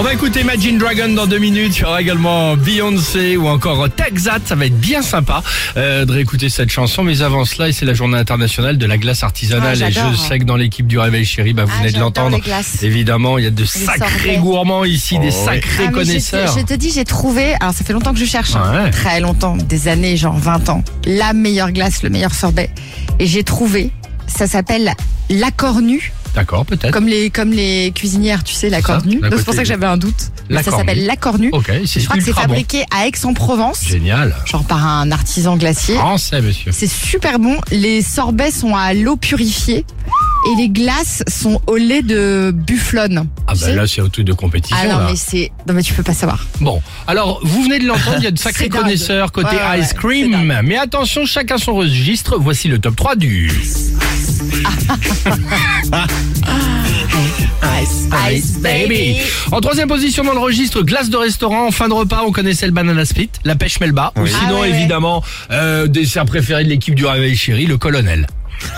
On va écouter Imagine Dragon dans deux minutes. Il y aura également Beyoncé ou encore Texat. Ça va être bien sympa euh, de réécouter cette chanson. Mais avant cela, et c'est la journée internationale de la glace artisanale. Ah, et je sais que dans l'équipe du Réveil Chéri, bah, vous Ah, venez de l'entendre. les. Évidemment, il y a de sacrés sorbets. gourmands ici, des Oh, sacrés Ah, mais je te- connaisseurs. Je te, dis, j'ai trouvé, alors ça fait longtemps que je cherche, hein, Ouais. très longtemps, des années, genre 20 ans, la meilleure glace, le meilleur sorbet. Et j'ai trouvé, ça s'appelle l'accord nu, D'accord, peut-être. comme les, comme les cuisinières, tu sais, Ça, d'un Donc c'est pour côté, ça que j'avais un doute. Mais ça s'appelle nu. l'accord nu. Ok, c'est Je crois que c'est ultra bon. fabriqué à Aix-en-Provence, Génial. genre par un artisan glacier. Français, monsieur. C'est super bon. Les sorbets sont à l'eau purifiée et les glaces sont au lait de bufflone. Ah Tu bah sais là, c'est un truc de compétition. Ah non, là. mais c'est. Non, mais tu peux pas savoir. Bon, alors vous venez de l'entendre, il y a de sacrés C'est dingue. connaisseurs côté Ouais, ouais, ice ouais, cream. Mais attention, chacun son registre. Voici le top 3 du. Ice, ice, baby. En troisième position dans le registre, glace de restaurant. En fin de repas, on connaissait le banana split, la pêche melba. Ou sinon, Ah ouais, ouais. évidemment, euh, dessert préféré de l'équipe du Réveil Chéri, le colonel.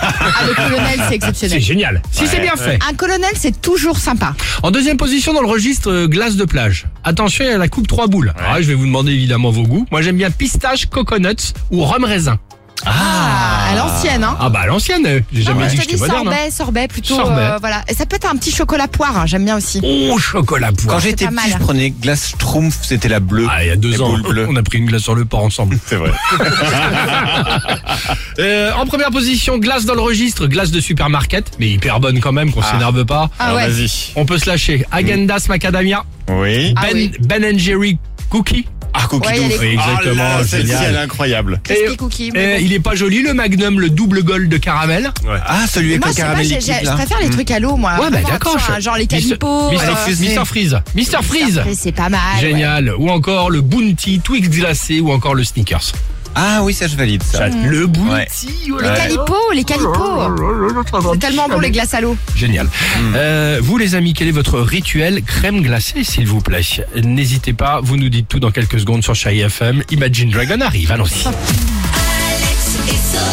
Ah, le colonel, c'est C'est exceptionnel. génial. Si c'est bien fait. Un colonel, c'est toujours sympa. En deuxième position dans le registre, euh, glace de plage. Attention, il y a la coupe trois boules. Alors là, je vais vous demander évidemment vos goûts. Moi, j'aime bien pistache, coconuts ou rhum raisin. Ah, à l'ancienne, hein. Ah bah à l'ancienne, euh, j'ai jamais dit je que te dis j'étais moderne. hein. sorbet, sorbet plutôt. Sorbet. euh, voilà. Et ça peut être un petit chocolat poire, hein, j'aime bien aussi. Oh, chocolat Quand poire. j'étais pas petit, je prenais glace Schtroumpf, c'était la bleue. Ah, il y a deux Les ans, boules bleues. on a pris une glace sur le port ensemble. C'est vrai. Euh, en première position, glace dans le registre, glace de supermarket, mais hyper bonne quand même, qu'on Ah. s'énerve pas. Ah ouais. Vas-y. On peut se lâcher. Agendas macadamia, Oui. Ah Ben, oui. ben and Jerry cookie. Ah, cookie doux. exactement, là, celle-ci, génial. elle est incroyable. Crispy cookie. Et mais bon. il est pas joli, le Magnum, le double gold de caramel. Ah, celui avec Moi, le pas, caramel j'ai- liquide, j'ai- je là. préfère les Mm. trucs à l'eau, moi. Ouais, bah Vraiment, d'accord. je- Genre les Mister- calipos. Mister, euh, Mister Freeze. Mister Freeze. Après, c'est pas mal. ouais. Génial. Ou encore le Bounty, Twix glacé ou encore le Snickers. Ah oui, ça je valide ça. Le. Ouais. oh Les calipos, les calipos. C'est tellement bon les glaces à l'eau. Génial. Euh, vous les amis, quel est votre rituel crème glacée s'il vous plaît N'hésitez pas, vous nous dites tout dans quelques secondes sur Chai FM. Imagine Dragon arrive, allons-y. Alex et Sophie.